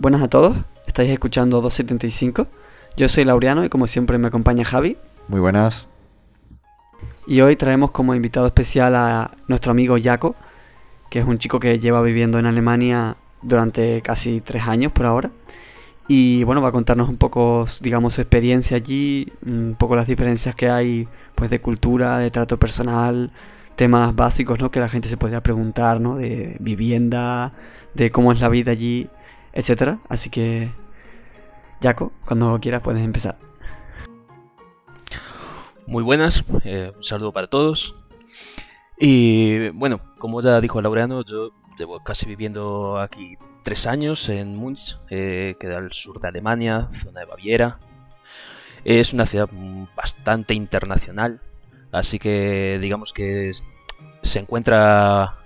Buenas a todos, estáis escuchando 275. Yo soy Laureano y como siempre me acompaña Javi. Muy buenas. Y hoy traemos como invitado especial a nuestro amigo Jaco, que es un chico que lleva viviendo en Alemania durante casi tres años por ahora. Y bueno, va a contarnos un poco, digamos, su experiencia allí, un poco las diferencias que hay pues de cultura, de trato personal, temas básicos, ¿no? Que la gente se podría preguntar, ¿no? De vivienda, de cómo es la vida allí, etcétera. Así que, Jaco, cuando quieras puedes empezar. Muy buenas, eh, un saludo para todos. Y bueno, como ya dijo Laureano, yo llevo casi viviendo aquí tres años en Munch, eh, que da al sur de Alemania, zona de Baviera. Es una ciudad bastante internacional, así que digamos que se encuentra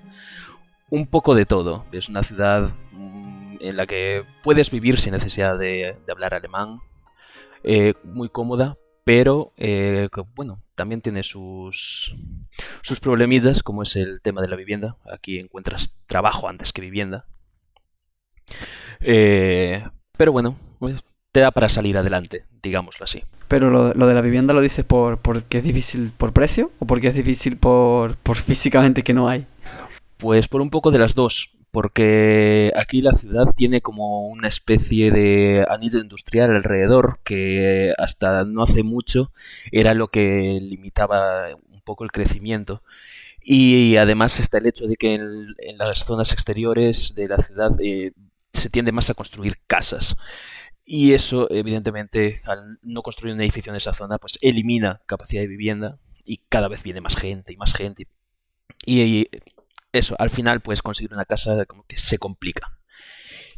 un poco de todo. Es una ciudad en la que puedes vivir sin necesidad de, hablar alemán, eh, muy cómoda, pero eh, bueno, también tiene sus, sus problemillas, como es el tema de la vivienda. Aquí encuentras trabajo antes que vivienda. Eh, pero bueno, pues, te da para salir adelante, digámoslo así. Pero lo, de la vivienda lo dices por porque es difícil por precio o porque es difícil por, por físicamente que no hay. Pues por un poco de las dos porque aquí la ciudad tiene como una especie de anillo industrial alrededor que hasta no hace mucho era lo que limitaba un poco el crecimiento. Y además está el hecho de que en, las zonas exteriores de la ciudad eh, se tiende más a construir casas. Y eso, evidentemente, al no construir un edificio en esa zona, pues elimina capacidad de vivienda y cada vez viene más gente y más gente. Y, eso, al final puedes conseguir una casa como que se complica.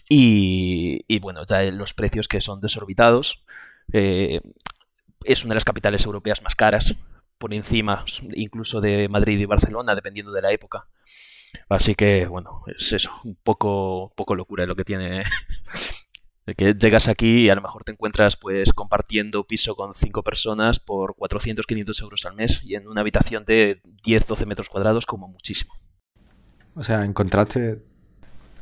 Y, bueno, ya los precios que son desorbitados. Eh, es una de las capitales europeas más caras, por encima incluso de Madrid y Barcelona, dependiendo de la época. Así que, bueno, es eso, un poco, poco locura lo que tiene. De que llegas aquí y a lo mejor te encuentras pues compartiendo piso con cinco personas por 400, 500 euros al mes y en una habitación de 10, 12 metros cuadrados como muchísimo. O sea, ¿encontraste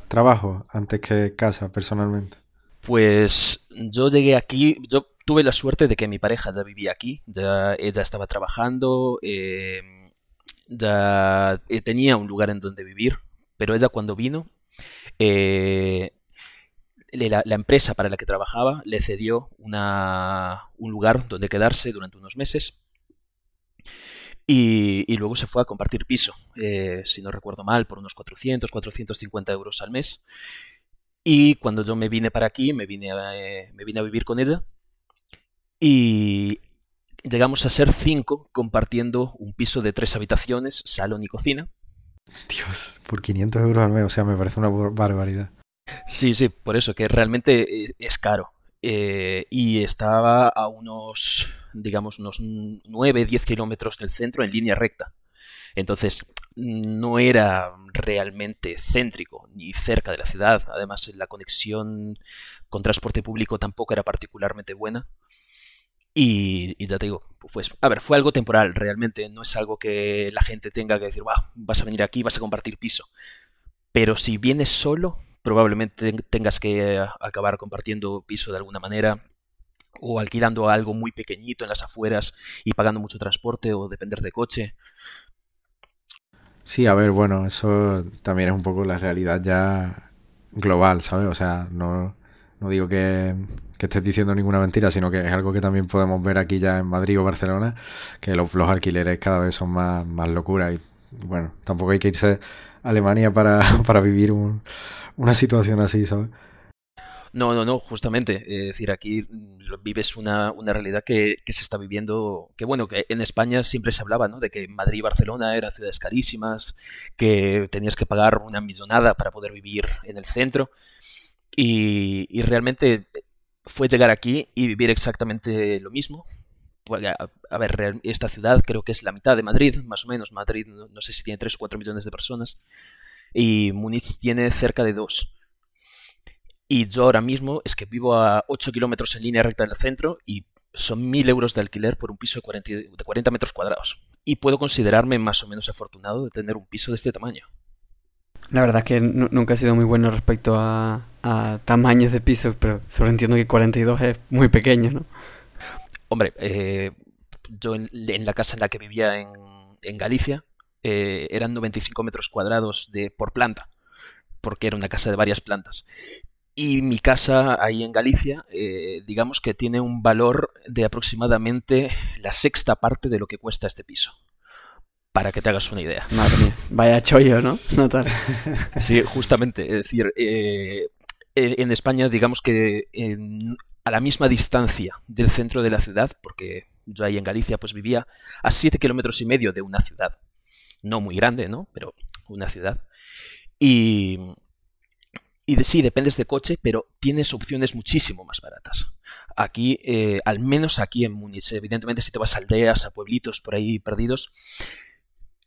trabajo antes que casa personalmente? Pues yo llegué aquí, yo tuve la suerte de que mi pareja ya vivía aquí, ya ella estaba trabajando, em, ya eh, tenía un lugar en donde vivir, pero ella cuando vino, eh, la, empresa para la que trabajaba le cedió un lugar donde quedarse durante unos meses y, luego se fue a compartir piso, eh, si no recuerdo mal, por unos 400, 450 euros al mes. Y cuando yo me vine para aquí, me vine a, eh, me vine a vivir con ella. Y llegamos a ser cinco compartiendo un piso de tres habitaciones, salón y cocina. Dios, por 500 euros al mes, o sea, me parece una barbaridad. Sí, sí, por eso, que realmente eh, es caro. Y estaba a unos digamos, unos 9, 10 kilómetros del centro en línea recta. Entonces, no era realmente céntrico ni cerca de la ciudad. Además, la conexión con transporte público tampoco era particularmente buena. Y, ya te digo, pues, a ver, fue algo temporal, realmente. No es algo que la gente tenga que decir, vas a venir aquí, vas a compartir piso. Pero si vienes solo, probablemente tengas que acabar compartiendo piso de alguna manera o alquilando algo muy pequeñito en las afueras y pagando mucho transporte o depender de coche. Sí, a ver, bueno, eso también es un poco la realidad ya global, ¿sabes? O sea, no, no digo que, que, estés diciendo ninguna mentira, sino que es algo que también podemos ver aquí ya en Madrid o Barcelona, que los, alquileres cada vez son más, más locura y bueno, tampoco hay que irse Alemania para, para vivir una situación así, ¿sabes? No, no, no, justamente. Es decir, aquí mm, vives una, una realidad que, que, se está viviendo, que bueno, que en España siempre se hablaba, ¿no? De que Madrid y Barcelona eran ciudades carísimas, que tenías que pagar una millonada para poder vivir en el centro. Y, y realmente fue llegar aquí y vivir exactamente lo mismo. Pues, a, ver, esta ciudad creo que es la mitad de Madrid, más o menos. Madrid no, no sé si tiene 3 o 4 millones de personas. Y Múnich tiene cerca de 2. Y yo ahora mismo es que vivo a 8 kilómetros en línea recta del centro y son 1.000 euros de alquiler por un piso de 40, de 40 metros cuadrados. Y puedo considerarme más o menos afortunado de tener un piso de este tamaño. La verdad es que nunca he sido muy bueno respecto a, tamaños de pisos, pero solo entiendo que 42 es muy pequeño, ¿no? Hombre, eh, yo en, la casa en la que vivía en, en Galicia eh, eran 95 metros cuadrados de, por planta, porque era una casa de varias plantas. Y mi casa ahí en Galicia, eh, digamos que tiene un valor de aproximadamente la sexta parte de lo que cuesta este piso. Para que te hagas una idea. Madre mía, vaya chollo, ¿no? Sí, justamente. Es decir, eh, en España, digamos que a la misma distancia del centro de la ciudad, porque yo ahí en Galicia pues vivía a siete kilómetros y medio de una ciudad. No muy grande, ¿no? Pero una ciudad. Y, y sí, dependes de coche, pero tienes opciones muchísimo más baratas. Aquí, eh, al menos aquí en Múnich, evidentemente si te vas a aldeas, a pueblitos por ahí perdidos,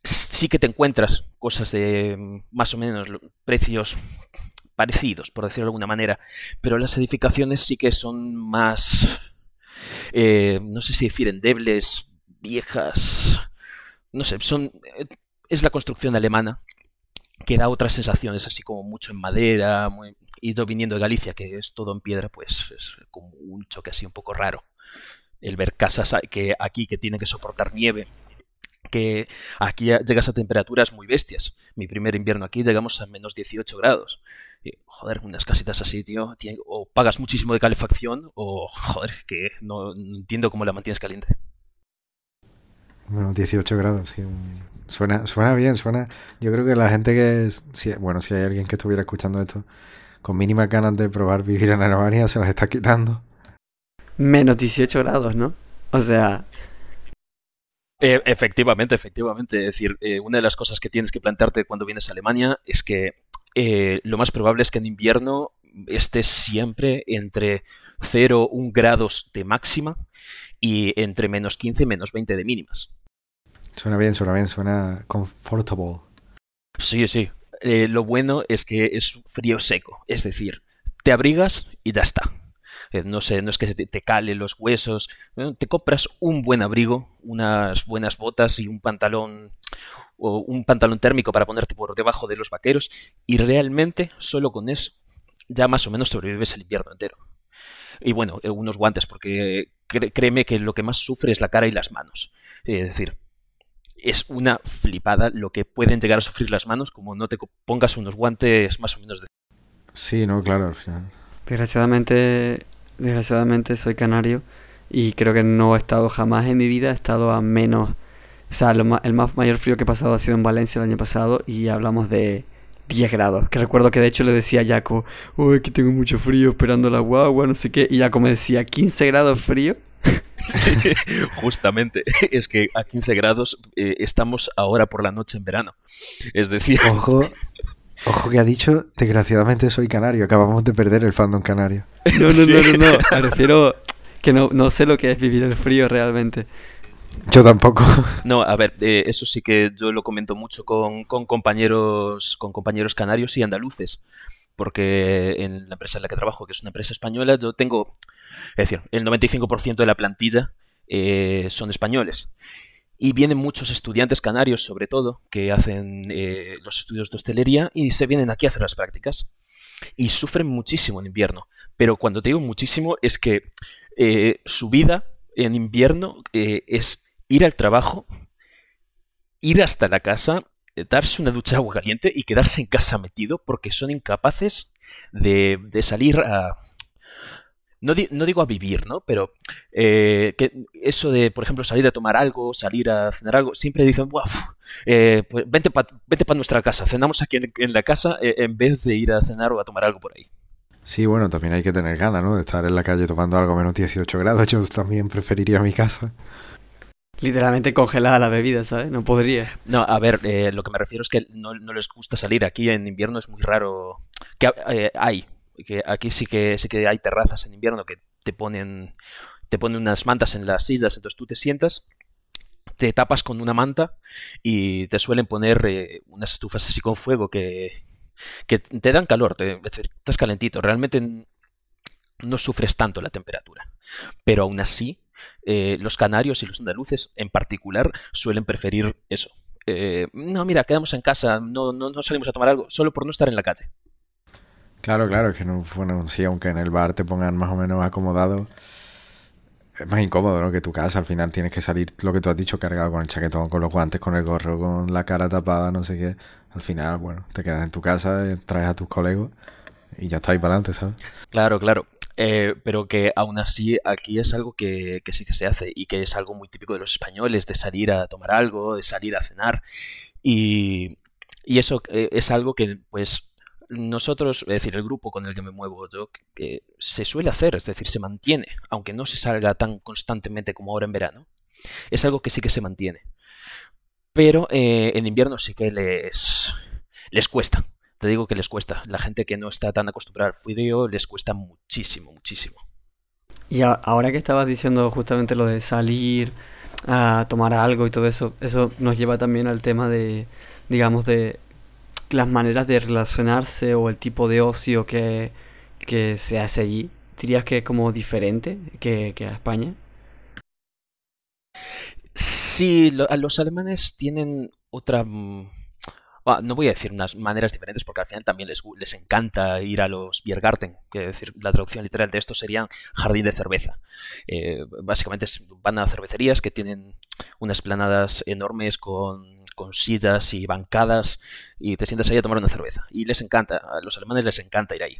sí que te encuentras cosas de mm, más o menos precios parecidos, por decirlo de alguna manera, pero las edificaciones sí que son más, eh, no sé si decir endebles, viejas, no sé, son, eh, es la construcción alemana que da otras sensaciones, así como mucho en madera, muy, y yo viniendo de Galicia, que es todo en piedra, pues es como un choque así un poco raro. El ver casas que aquí que tienen que soportar nieve, que aquí llegas a temperaturas muy bestias. Mi primer invierno aquí llegamos a menos 18 grados. Y, joder, unas casitas así, tío, o pagas muchísimo de calefacción o, joder, que no, entiendo cómo la mantienes caliente. Bueno, 18 grados, sí. Suena, suena bien, suena... Yo creo que la gente que... Si, bueno, si hay alguien que estuviera escuchando esto con mínimas ganas de probar vivir en Alemania, se las está quitando. Menos 18 grados, ¿no? O sea, eh, efectivamente, efectivamente. Es decir, eh, una de las cosas que tienes que plantearte cuando vienes a Alemania es que eh, lo más probable es que en invierno estés siempre entre 0, 1 grados de máxima y entre menos 15 y menos 20 de mínimas. Suena bien, suena bien, suena comfortable. Sí, sí. lo bueno es que es frío seco, es decir, te abrigas y ya está. Eh, no sé, no es que te, cale los huesos, te compras un buen abrigo, unas buenas botas y un pantalón o un pantalón térmico para ponerte por debajo de los vaqueros y realmente solo con eso ya más o menos sobrevives el invierno entero. Y bueno, eh, unos guantes porque créeme que lo que más sufre es la cara y las manos. Es decir, es una flipada lo que pueden llegar a sufrir las manos como no te pongas unos guantes más o menos de... Sí, no, claro. Desgraciadamente desgraciadamente soy canario y creo que no he estado jamás en mi vida, he estado a menos... O sea, el más mayor frío que he pasado ha sido en Valencia el año pasado y hablamos de 10 grados. Que recuerdo que de hecho le decía a Jaco, uy, que tengo mucho frío esperando la guagua, no sé qué. Y Jaco me decía, 15 grados frío. Sí, justamente. Es que a 15 grados eh, estamos ahora por la noche en verano. Es decir... Ojo, Ojo que ha dicho, desgraciadamente soy canario, acabamos de perder el fandom canario. No, no, no, no, no, me refiero que no, no sé lo que es vivir el frío realmente. Yo tampoco. No, a ver, eh, eso sí que yo lo comento mucho con, con, compañeros, con compañeros canarios y andaluces, porque en la empresa en la que trabajo, que es una empresa española, yo tengo, es decir, el 95% de la plantilla eh, son españoles. Y vienen muchos estudiantes canarios, sobre todo, que hacen eh, los estudios de hostelería y se vienen aquí a hacer las prácticas. Y sufren muchísimo en invierno. Pero cuando te digo muchísimo es que eh, su vida en invierno eh, es ir al trabajo, ir hasta la casa, darse una ducha de agua caliente y quedarse en casa metido porque son incapaces de, de salir a, no, digo a vivir, ¿no? Pero eh, que eso de, por ejemplo, salir a tomar algo, salir a cenar algo, siempre dicen, eh, pues vente para vente nuestra casa, cenamos aquí en, la casa eh, en vez de ir a cenar o a tomar algo por ahí. Sí, bueno, también hay que tener ganas, ¿no? De estar en la calle tomando algo menos 18 grados. Yo también preferiría mi casa. Literalmente congelada la bebida, ¿sabes? No podría. No, a ver, lo que me refiero es que no, no, les gusta salir. Aquí en invierno es muy raro. Que hay, que aquí sí que sí que hay terrazas en invierno que te ponen te ponen unas mantas en las sillas, entonces tú te sientas, te tapas con una manta y te suelen poner eh, unas estufas así con fuego que, que te dan calor, te, estás calentito. Realmente no sufres tanto la temperatura. Pero aún así, eh, los canarios y los andaluces en particular suelen preferir eso, eh, no, mira, quedamos en casa, no, no, no salimos a tomar algo, solo por no estar en la calle. Claro, claro, es que no, bueno, sí, aunque en el bar te pongan más o menos acomodado, es más incómodo, ¿no? Que tu casa, al final tienes que salir, lo que tú has dicho, cargado con el chaquetón, con los guantes, con el gorro, con la cara tapada, no sé qué. Al final, bueno, te quedas en tu casa, eh, traes a tus colegas y ya está ahí para adelante, ¿sabes? Claro, claro. Eh, pero que aún así aquí es algo que, que sí que se hace y que es algo muy típico de los españoles, de salir a tomar algo, de salir a cenar. Y, y eso eh, es algo que, pues, nosotros, es decir, el grupo con el que me muevo yo, que se suele hacer, es decir, se mantiene, aunque no se salga tan constantemente como ahora en verano, es algo que sí que se mantiene. Pero eh, en invierno sí que les, les cuesta. Te digo que les cuesta. La gente que no está tan acostumbrada al frío les cuesta muchísimo, muchísimo. Y ahora que estabas diciendo justamente lo de salir a tomar algo y todo eso, eso nos lleva también al tema de, digamos, de las maneras de relacionarse o el tipo de ocio que, que se hace allí. ¿Dirías que es como diferente que, que a España? Sí, los alemanes tienen otra... mm, ah, no voy a decir unas maneras diferentes porque al final también les, les encanta ir a los Biergarten, que decir, la traducción literal de esto sería jardín de cerveza. Eh, básicamente van a cervecerías que tienen unas planadas enormes con, con sillas y bancadas y te sientas ahí a tomar una cerveza. Y les encanta, a los alemanes les encanta ir ahí.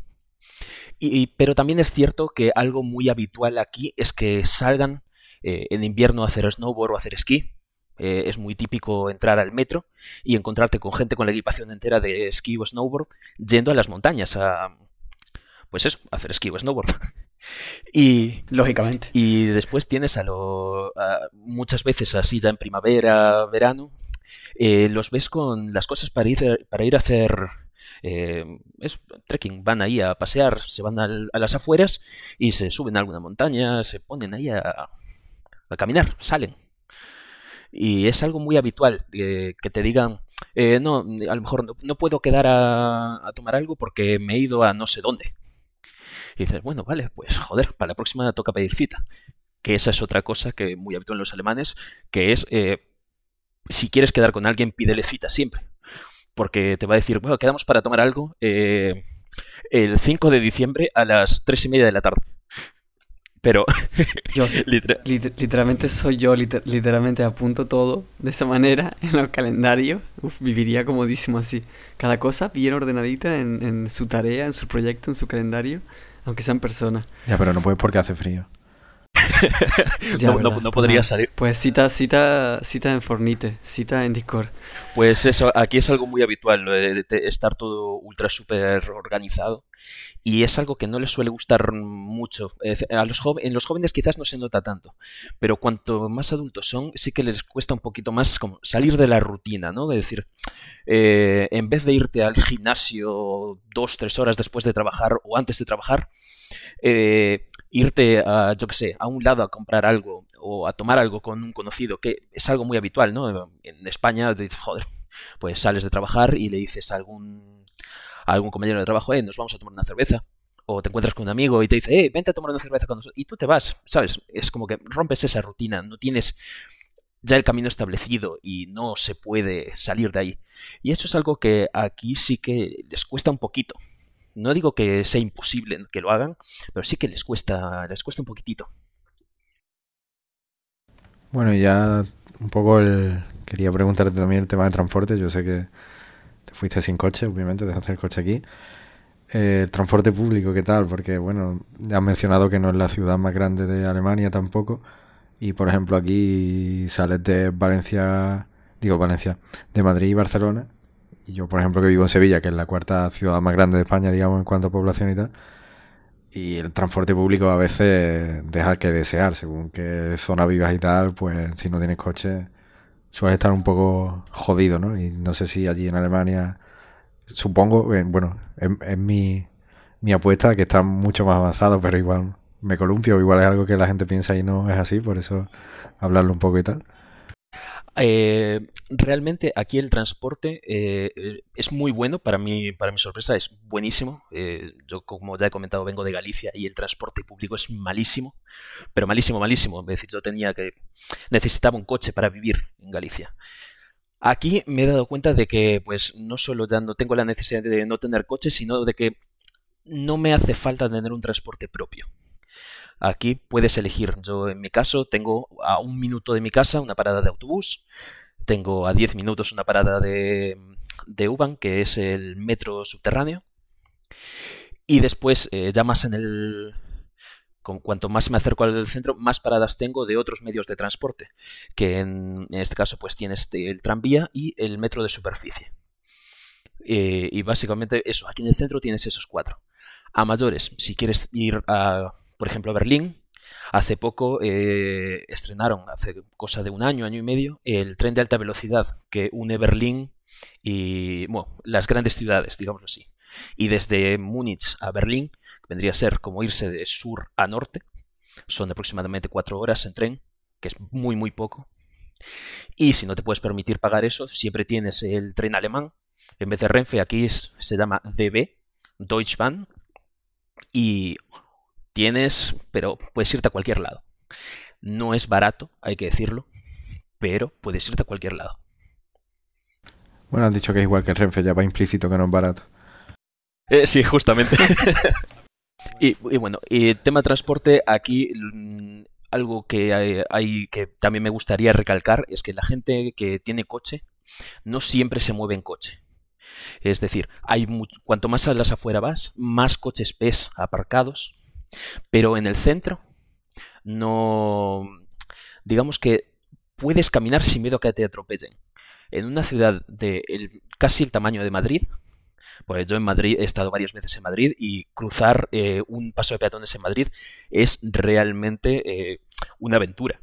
Y, y- pero también es cierto que algo muy habitual aquí es que salgan eh, en invierno a hacer snowboard o a hacer esquí. Eh, es muy típico entrar al metro y encontrarte con gente con la equipación entera de esquí o snowboard yendo a las montañas a, pues eso, hacer esquí o snowboard. y, Lógicamente. y después tienes a lo a- muchas veces así ya en primavera, verano, eh, los ves con las cosas para ir, para ir a hacer eh, es, trekking. Van ahí a pasear, se van al- a las afueras y se suben a alguna montaña, se ponen ahí a, caminar, salen. Y es algo muy habitual eh, que te digan, no, a lo mejor no, no puedo quedar a, tomar algo porque me he ido a no sé dónde. Y dices, bueno, vale, pues joder, para la próxima toca pedir cita. Que esa es otra cosa que muy habitual en los alemanes, que es, si quieres quedar con alguien, pídele cita siempre. Porque te va a decir, bueno, quedamos para tomar algo eh, el 5 de diciembre a las 3 y media de la tarde. Pero, Yo literal- liter- literalmente soy yo, liter- literalmente apunto todo de esa manera en los calendarios. Uf, viviría comodísimo así. Cada cosa bien ordenadita en, en su tarea, en su proyecto, en su calendario, aunque sean personas. Ya, pero no puedes porque hace frío. Ya, no, no- no podría salir. Pues cita, cita, cita en Fornite, cita en Discord. Pues eso, aquí es algo muy habitual, lo de, de estar todo ultra súper organizado. Y es algo que no les suele gustar mucho. A los en los jóvenes quizás no se nota tanto, pero cuanto más adultos son, sí que les cuesta un poquito más como salir de la rutina, ¿no? Es decir, eh, en vez de irte al gimnasio dos, tres horas después de trabajar o antes de trabajar, eh, irte a, yo qué sé, a un lado a comprar algo o a tomar algo con un conocido, que es algo muy habitual, ¿no? En España te dices, joder, pues sales de trabajar y le dices a algún, algún compañero de trabajo, eh, nos vamos a tomar una cerveza. O te encuentras con un amigo y te dice, eh, vente a tomar una cerveza con nosotros. Y tú te vas, ¿sabes? Es como que rompes esa rutina, no tienes ya el camino establecido y no se puede salir de ahí. Y eso es algo que aquí sí que les cuesta un poquito. No digo que sea imposible que lo hagan, pero sí que les cuesta, les cuesta un poquitito. Bueno, ya un poco el... Quería preguntarte también el tema de transporte. Yo sé que te fuiste sin coche, obviamente, dejaste el coche aquí. Eh, transporte público, ¿qué tal? Porque, bueno, ya has mencionado que no es la ciudad más grande de Alemania tampoco. Y, por ejemplo, aquí sales de Valencia, digo Valencia, de Madrid y Barcelona. Yo, por ejemplo, que vivo en Sevilla, que es la cuarta ciudad más grande de España, digamos, en cuanto a población y tal. Y el transporte público a veces deja que desear, según qué zona vivas y tal, pues si no tienes coche suele estar un poco jodido, ¿no? Y no sé si allí en Alemania, supongo, que, bueno, es mi, mi apuesta que está mucho más avanzado, pero igual me columpio, igual es algo que la gente piensa y no es así, por eso hablarlo un poco y tal. Eh, realmente aquí el transporte eh, eh, es muy bueno, para mí, para mi sorpresa es buenísimo. Yo, como ya he comentado, vengo de Galicia y el transporte público es malísimo, pero malísimo, malísimo. Es decir, yo tenía que necesitaba un coche para vivir en Galicia. Aquí me he dado cuenta de que, pues, no solo ya no tengo la necesidad de no tener coche, sino de que no me hace falta tener un transporte propio. Aquí puedes elegir. Yo, en mi caso, tengo a un minuto de mi casa una parada de autobús, tengo a 10 minutos una parada de, de UBAN, que es el metro subterráneo, y después, eh, ya más en el, con cuanto más me acerco al centro, más paradas tengo de otros medios de transporte, que en, este caso pues tienes el tranvía y el metro de superficie. Eh, y básicamente eso, aquí en el centro tienes esos cuatro. A mayores, si quieres ir a, por ejemplo, Berlín, hace poco eh, estrenaron, hace cosa de un año, año y medio, el tren de alta velocidad que une Berlín y bueno, las grandes ciudades, digámoslo así. Y desde Múnich a Berlín vendría a ser como irse de sur a norte. Son aproximadamente cuatro horas en tren, que es muy, muy poco. Y si no te puedes permitir pagar eso, siempre tienes el tren alemán. En vez de Renfe, aquí se llama DB, Deutsche Bahn. Y tienes, pero puedes irte a cualquier lado. No es barato, hay que decirlo, pero puedes irte a cualquier lado. Bueno, han dicho que es igual que el Renfe, ya va implícito que no es barato. Eh, sí, justamente. Y, bueno, y tema transporte, aquí mm, algo que hay, que también me gustaría recalcar es que la gente que tiene coche no siempre se mueve en coche. Es decir, hay cuanto más a las afuera vas, más coches ves aparcados, pero en el centro no digamos que puedes caminar sin miedo a que te atropellen. En una ciudad de casi el tamaño de Madrid, pues yo en Madrid he estado varias veces en Madrid y cruzar eh, un paso de peatones en Madrid es realmente eh, una aventura.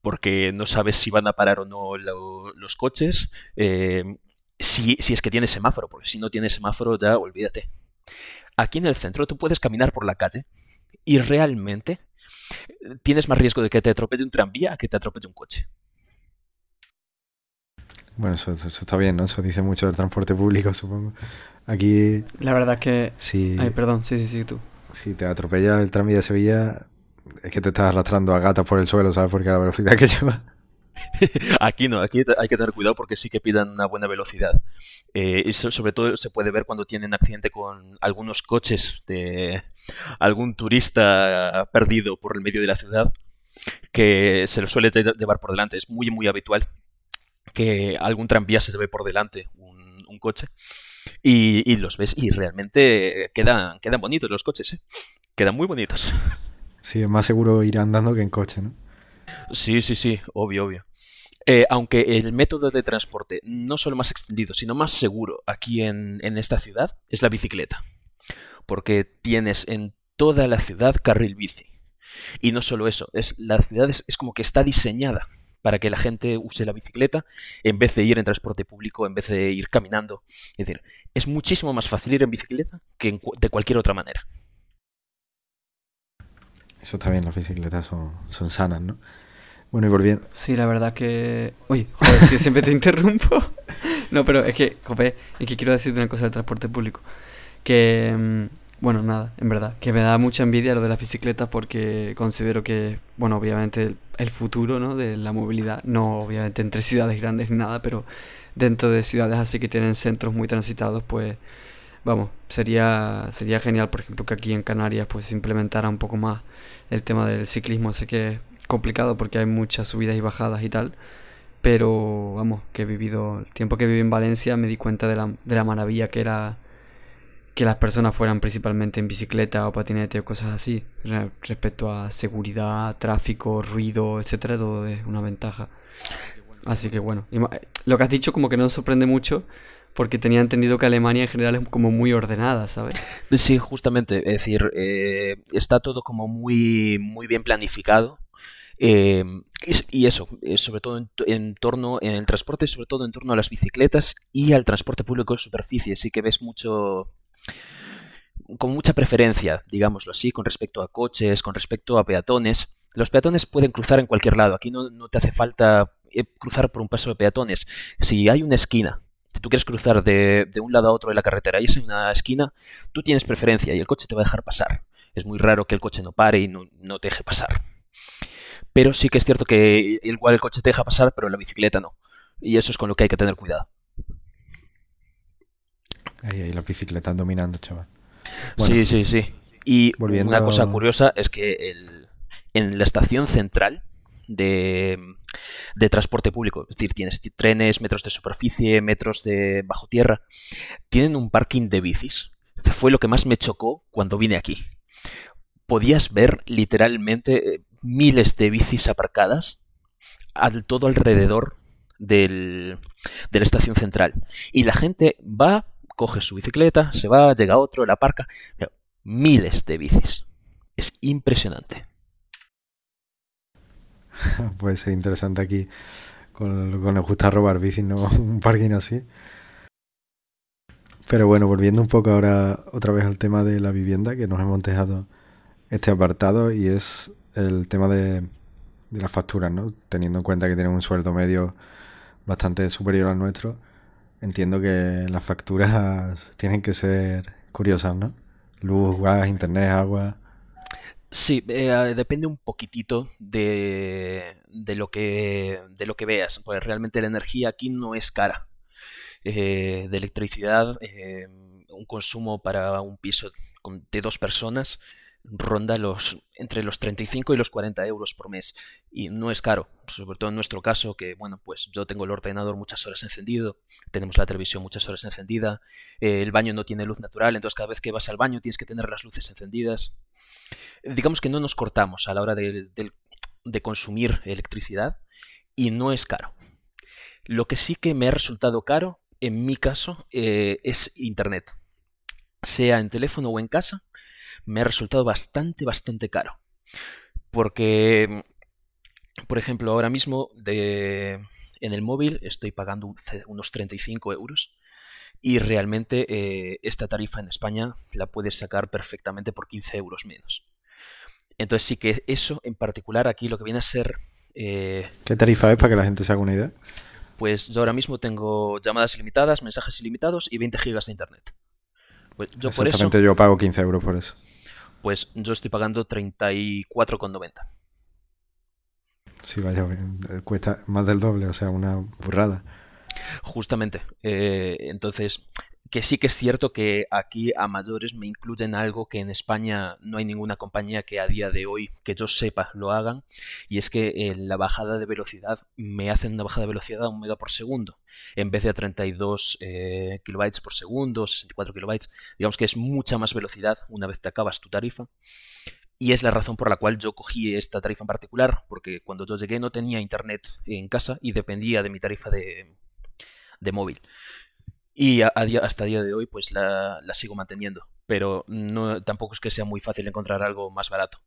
Porque no sabes si van a parar o no los coches, eh, si, si es que tiene semáforo, porque si no tiene semáforo ya olvídate. Aquí en el centro tú puedes caminar por la calle y realmente tienes más riesgo de que te atropelle un tranvía que te atropelle un coche. Bueno, eso, está bien, ¿no? Eso dice mucho del transporte público, supongo. Aquí. La verdad es que. Sí. Ay, perdón, sí, sí, sí, tú. Si te atropella el tranvía de Sevilla, es que te estás arrastrando a gatas por el suelo, ¿sabes? Porque la velocidad que lleva. aquí no, aquí hay que tener cuidado porque sí que pidan una buena velocidad. Eh, eso sobre todo se puede ver cuando tienen accidente con algunos coches de algún turista perdido por el medio de la ciudad que se lo suele llevar por delante. Es muy, muy habitual que algún tranvía se lleve por delante un coche y, los ves y realmente quedan, quedan bonitos los coches, ¿eh? Quedan muy bonitos. Sí, es más seguro ir andando que en coche, ¿no? Sí, sí, sí, obvio, obvio. Eh, aunque el método de transporte no solo más extendido, sino más seguro aquí en, en esta ciudad es la bicicleta. Porque tienes en toda la ciudad carril bici. Y no solo eso, es, la ciudad es como que está diseñada para que la gente use la bicicleta en vez de ir en transporte público, en vez de ir caminando. Es decir, es muchísimo más fácil ir en bicicleta que de cualquier otra manera. Eso está bien, las bicicletas son, son sanas, ¿no? Bueno, y volviendo. Sí, la verdad que. Uy, joder, que siempre te interrumpo. no, pero es que, joder, es que quiero decirte una cosa del transporte público. Que mm, bueno, nada, en verdad, que me da mucha envidia lo de las bicicletas porque considero que, bueno, obviamente el, futuro, ¿no? De la movilidad, no obviamente entre ciudades grandes ni nada, pero dentro de ciudades así que tienen centros muy transitados, pues, vamos, sería, sería genial, por ejemplo, que aquí en Canarias pues se implementara un poco más el tema del ciclismo. Sé que es complicado porque hay muchas subidas y bajadas y tal, pero, vamos, que he vivido, el tiempo que viví en Valencia me di cuenta de la, de la maravilla que era que las personas fueran principalmente en bicicleta o patinete o cosas así. respecto a seguridad, tráfico, ruido, etcétera, todo es una ventaja. Así que bueno, lo que has dicho como que no sorprende mucho porque tenía entendido que Alemania en general es como muy ordenada, ¿sabes? Sí, justamente, es decir, eh, está todo como muy, muy bien planificado. Eh, y, eso, eh, sobre todo en, torno, en el transporte, sobre todo en torno a las bicicletas y al transporte público de superficie. Sí que ves mucho, con mucha preferencia, digámoslo así, con respecto a coches, con respecto a peatones. Los peatones pueden cruzar en cualquier lado. Aquí no, te hace falta cruzar por un paso de peatones. Si hay una esquina tú quieres cruzar de, un lado a otro de la carretera y es en una esquina, tú tienes preferencia y el coche te va a dejar pasar. Es muy raro que el coche no pare y no, no te deje pasar. Pero sí que es cierto que igual el coche te deja pasar, pero la bicicleta no. Y eso es con lo que hay que tener cuidado. Ahí, ahí las bicicletas dominando, chaval. sí, sí, sí. Y una cosa curiosa es que en la estación central de, de, transporte público, es decir, tienes trenes, metros de superficie, metros de bajo tierra, tienen un parking de bicis, que fue lo que más me chocó cuando vine aquí. Podías ver literalmente eh, miles de bicis aparcadas al todo alrededor del, de la estación central. Y la gente va, coge su bicicleta, se va, llega otro, la aparca. Miles de bicis. Es impresionante. Puede ser interesante aquí con que nos gusta robar bicis, ¿no? Un parking así. Pero bueno, volviendo un poco ahora otra vez al tema de la vivienda, que nos hemos dejado este apartado y es el tema de, de las facturas, ¿no? Teniendo en cuenta que tienen un sueldo medio bastante superior al nuestro, entiendo que las facturas tienen que ser curiosas, ¿no? Luz, gas, internet, agua. Sí, eh, depende un poquitito de, de, lo que, de lo que veas, pues realmente la energía aquí no es cara. Eh, de electricidad, eh, un consumo para un piso de dos personas ronda los entre los 35 y los 40 euros por mes y no es caro, sobre todo en nuestro caso que bueno pues yo tengo el ordenador muchas horas encendido, tenemos la televisión muchas horas encendida, eh, el baño no tiene luz natural, entonces cada vez que vas al baño tienes que tener las luces encendidas. Digamos que no nos cortamos a la hora de, consumir electricidad y no es caro. Lo que sí que me ha resultado caro, en mi caso, eh, es Internet. Sea en teléfono o en casa, me ha resultado bastante, bastante caro. Porque, por ejemplo, ahora mismo de, en el móvil estoy pagando unos 35 euros y realmente eh, esta tarifa en España la puedes sacar perfectamente por 15 euros menos. Entonces sí que eso en particular aquí lo que viene a ser... Eh, ¿Qué tarifa es para que la gente se haga una idea? Pues yo ahora mismo tengo llamadas ilimitadas, mensajes ilimitados y 20 gigas de internet. Pues yo Exactamente, yo pago 15 euros por eso pues yo estoy pagando 34,90. Sí, vaya, eh, cuesta más del doble, o sea, una burrada. Justamente. Eh, entonces, que sí que es cierto que aquí a mayores me incluyen algo que en España no hay ninguna compañía que a día de hoy, que yo sepa, lo hagan, y es que en eh, la bajada de velocidad me hacen una bajada de velocidad a un mega por segundo, en vez de a 32 eh, kilobytes por segundo, 64 kilobytes, digamos que es mucha más velocidad una vez te acabas tu tarifa. Y es la razón por la cual yo cogí esta tarifa en particular, porque cuando yo llegué no tenía internet en casa y dependía de mi tarifa de, de móvil. Y hasta el día de hoy pues la, sigo manteniendo. Pero no, tampoco es que sea muy fácil encontrar algo más barato.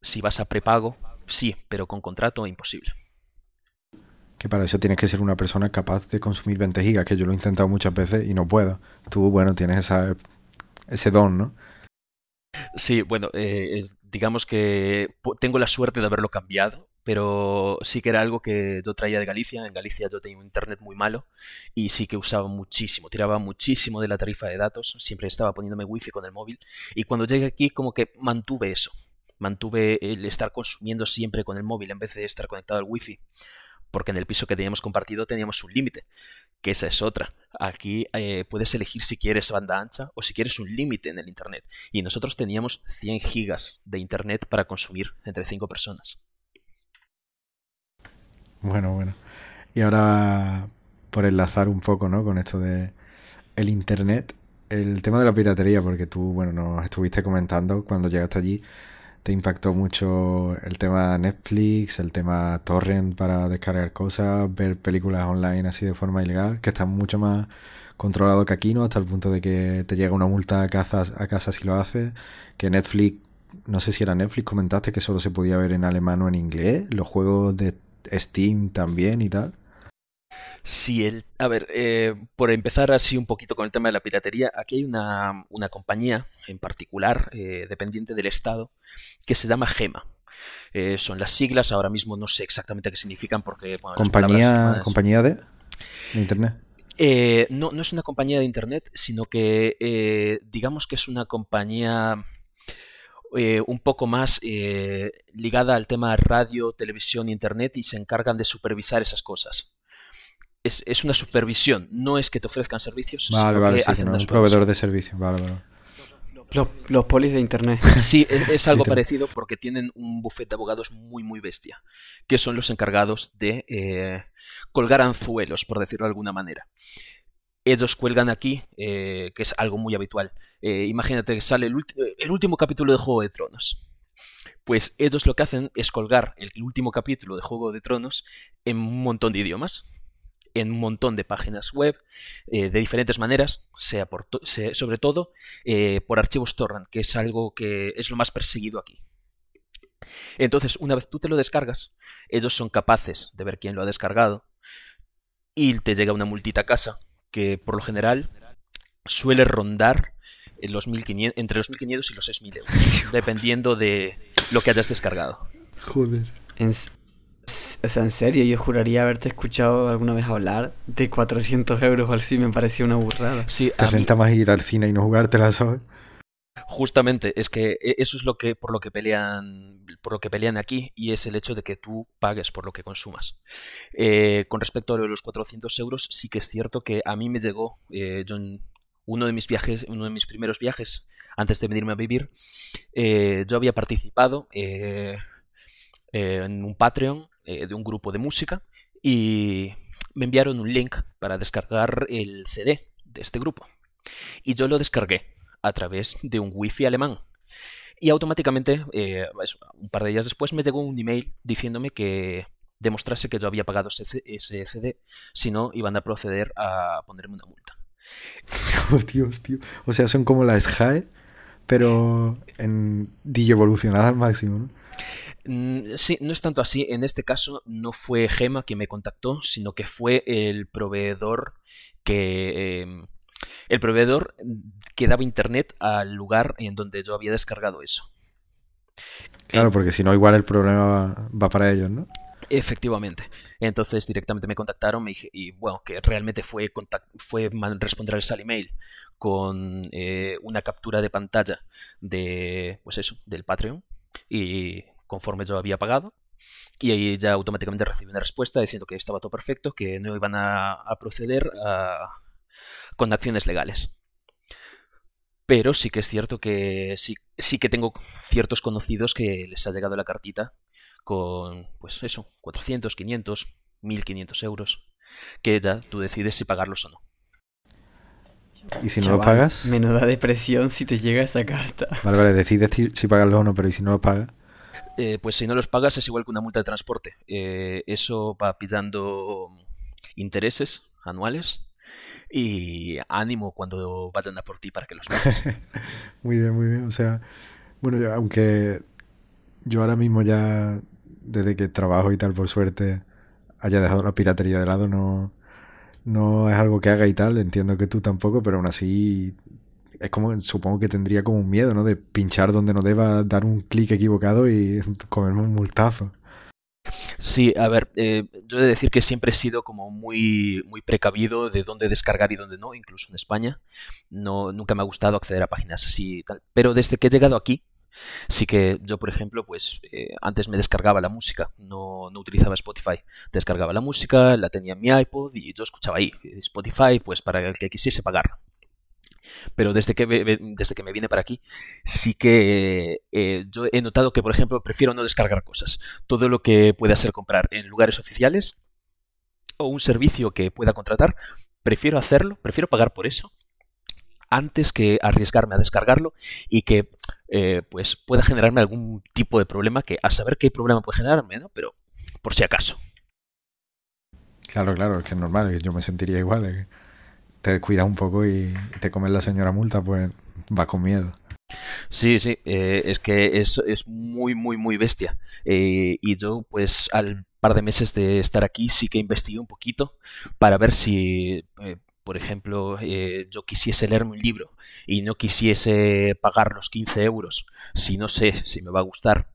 Si vas a prepago, sí, pero con contrato imposible. Que para eso tienes que ser una persona capaz de consumir 20 gigas, que yo lo he intentado muchas veces y no puedo. Tú, bueno, tienes esa, ese don, ¿no? Sí, bueno, eh, digamos que tengo la suerte de haberlo cambiado pero sí que era algo que yo traía de Galicia. En Galicia yo tenía un internet muy malo y sí que usaba muchísimo, tiraba muchísimo de la tarifa de datos, siempre estaba poniéndome wifi con el móvil y cuando llegué aquí como que mantuve eso, mantuve el estar consumiendo siempre con el móvil en vez de estar conectado al wifi. Porque en el piso que teníamos compartido teníamos un límite, que esa es otra. Aquí eh, puedes elegir si quieres banda ancha o si quieres un límite en el Internet. Y nosotros teníamos 100 gigas de Internet para consumir entre 5 personas. Bueno, bueno. Y ahora, por enlazar un poco, ¿no? Con esto de el internet, el tema de la piratería, porque tú, bueno, nos estuviste comentando cuando llegaste allí, te impactó mucho el tema Netflix, el tema torrent para descargar cosas, ver películas online así de forma ilegal, que está mucho más controlado que aquí, ¿no? Hasta el punto de que te llega una multa a casa, a casa si lo haces, que Netflix, no sé si era Netflix, comentaste que solo se podía ver en alemán o en inglés, los juegos de Steam también y tal. Sí, el, a ver, eh, por empezar así un poquito con el tema de la piratería, aquí hay una, compañía en particular, eh, dependiente del Estado, que se llama GEMA. Eh, son las siglas, ahora mismo no sé exactamente qué significan porque... ¿Compañía, ¿Compañía de, Internet? no, no es una compañía de Internet, sino que digamos que es una compañía eh, un poco más eh, ligada al tema radio, televisión, internet y se encargan de supervisar esas cosas. es, una supervisión, no es que te ofrezcan servicios. Vale, vale, sí, no, un proveedor de servicios, vale, vale. Los, polis de internet. Sí, es, algo parecido porque tienen un bufete de abogados muy, muy bestia, que son los encargados de eh, colgar anzuelos, por decirlo de alguna manera. Ellos cuelgan aquí, eh, que es algo muy habitual. Eh, imagínate que sale el, último capítulo de Juego de Tronos. Pues ellos lo que hacen es colgar el último capítulo de Juego de Tronos en un montón de idiomas en un montón de páginas web eh, de diferentes maneras, sea sobre todo por archivos torrent, que es algo que es lo más perseguido aquí. Entonces, una vez tú te lo descargas, ellos son capaces de ver quién lo ha descargado y te llega una multita a casa que por lo general suele rondar en los 1500, entre los 1500 y los 6000 euros, dependiendo de lo que hayas descargado. Joder. O sea, en serio, yo juraría haberte escuchado alguna vez hablar de 400 euros o así, me parecía una burrada. Sí, Te renta más ir al cine y no jugártela, ¿sabes? Justamente, es que e, eso es lo que por lo que pelean por lo que pelean aquí y es el hecho de que tú pagues por lo que consumas. Eh, con respecto a los 400 euros, sí que es cierto que a mí me llegó eh, uno de mis viajes, uno de mis primeros viajes antes de venirme a vivir, eh, yo había participado en un Patreon eh, de un grupo de música y me enviaron un link para descargar el CD de este grupo. Y yo lo descargué a través de un wifi alemán. Y automáticamente, eh, un par de días después, me llegó un email diciéndome que demostrase que yo había pagado ese, CD, si no, iban a proceder a ponerme una multa. Oh, Dios, tío. O sea, son como las SGAE, pero en evolucionada al máximo, ¿no? Mm, sí, no es tanto así. En este caso no fue Gema quien me contactó, sino que fue el proveedor que... Em, el proveedor que daba internet al lugar en donde yo había descargado eso. Claro, porque si no, igual el problema va, para ellos, ¿no? Efectivamente. Entonces directamente me contactaron y, bueno, que realmente fue, fue responder al email con eh, una captura de pantalla de, pues eso, del Patreon y conforme yo había pagado. Y ahí ya automáticamente recibí una respuesta diciendo que estaba todo perfecto, que no iban a, proceder con acciones legales. Pero sí que es cierto que sí, sí que tengo ciertos conocidos que les ha llegado la cartita con, pues eso, 400, 500, 1500 euros, que ya tú decides si pagarlos o no. ¿Y si no lo pagas? Menuda depresión si te llega esa carta. Vale, vale, decides si pagarlo o no, pero ¿y si no lo pagas? Eh, pues si no los pagas es igual que una multa de transporte. Eh, eso va pillando intereses anuales y ánimo cuando vayan a por ti para que los pagues. muy bien, muy bien. O sea, bueno, aunque yo ahora mismo ya, desde que trabajo y tal, por suerte, haya dejado la piratería de lado, no, no es algo que haga y tal, entiendo que tú tampoco, pero aún así es como, supongo que tendría como un miedo, ¿no? De pinchar donde no deba, dar un clic equivocado y comerme un multazo. Sí, a ver, eh, yo he de decir que siempre he sido como muy, muy precavido de dónde descargar y dónde no, incluso en España. No, nunca me ha gustado acceder a páginas así y tal. Pero desde que he llegado aquí, sí que yo, por ejemplo, pues eh, antes me descargaba la música, no, no, utilizaba Spotify. Descargaba la música, la tenía en mi iPod y yo escuchaba ahí. Spotify, pues para el que quisiese pagar. Pero desde que, desde que me vine para aquí, sí que eh, yo he notado que, por ejemplo, prefiero no descargar cosas. Todo lo que pueda ser comprar en lugares oficiales o un servicio que pueda contratar, prefiero hacerlo, prefiero pagar por eso antes que arriesgarme a descargarlo y que eh, pues pueda generarme algún tipo de problema que a saber qué problema puede generarme, ¿no? Pero por si acaso. Claro, claro, es que es normal, yo me sentiría igual. ¿eh? Te cuidas un poco y te comes la señora multa, pues va con miedo. Sí, sí, eh, es que es, es, muy, muy, muy bestia. Eh, y yo, pues, al par de meses de estar aquí, sí que investigué un poquito para ver si, eh, por ejemplo, yo quisiese leerme un libro y no quisiese pagar los 15 euros, si no sé si me va a gustar,